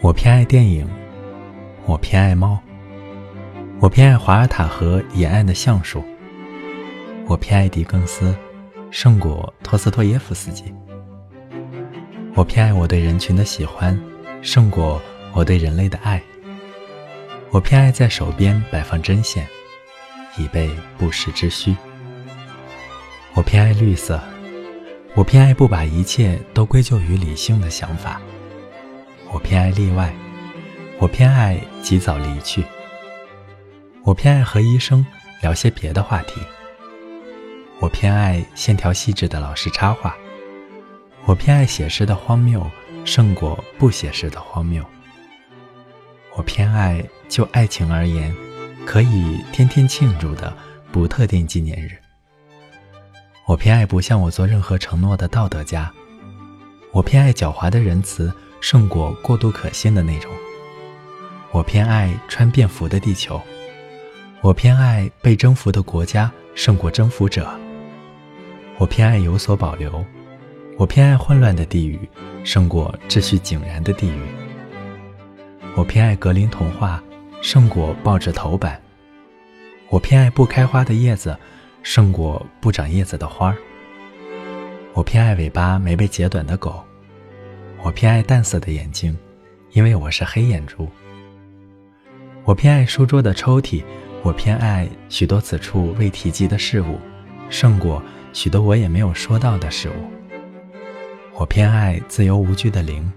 我偏爱电影，我偏爱猫，我偏爱华尔塔河沿岸的橡树，我偏爱狄更斯，胜过托斯托耶夫斯基。我偏爱我对人群的喜欢，胜过我对人类的爱。我偏爱在手边摆放针线，以备不时之需。我偏爱绿色，我偏爱不把一切都归咎于理性的想法。我偏爱例外，我偏爱及早离去。我偏爱和医生聊些别的话题。我偏爱线条细致的老师插画。我偏爱写诗的荒谬，胜过不写诗的荒谬。我偏爱就爱情而言，可以天天庆祝的不特定纪念日。我偏爱不向我做任何承诺的道德家。我偏爱狡猾的仁慈，胜过过度可信的那种。我偏爱穿便服的地球。我偏爱被征服的国家，胜过征服者。我偏爱有所保留。我偏爱混乱的地域，胜过秩序井然的地域。我偏爱格林童话，胜过报纸头版。我偏爱不开花的叶子，胜过不长叶子的花儿。我偏爱尾巴没被截短的狗。我偏爱淡色的眼睛，因为我是黑眼珠。我偏爱书桌的抽屉。我偏爱许多此处未提及的事物，胜过许多我也没有说到的事物。我偏爱自由无惧的零，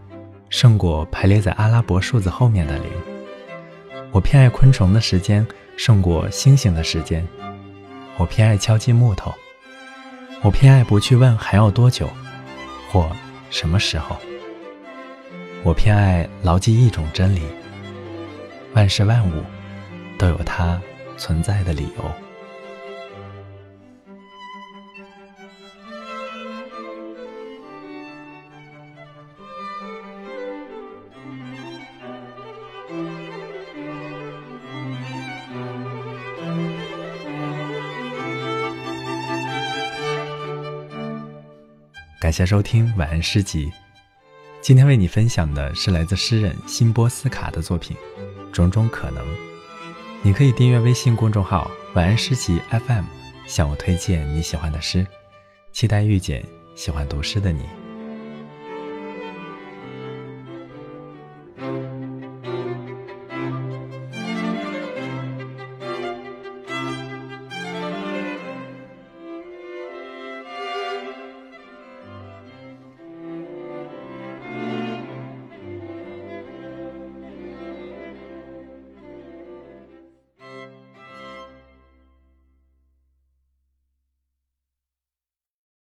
胜过排列在阿拉伯数字后面的零。我偏爱昆虫的时间，胜过星星的时间。我偏爱敲击木头。我偏爱不去问还要多久，或什么时候。我偏爱牢记一种真理：万事万物都有它存在的理由。感谢收听晚安诗集。今天为你分享的是来自诗人辛波斯卡的作品《种种可能》。你可以订阅微信公众号“晚安诗集 FM”，向我推荐你喜欢的诗，期待遇见喜欢读诗的你。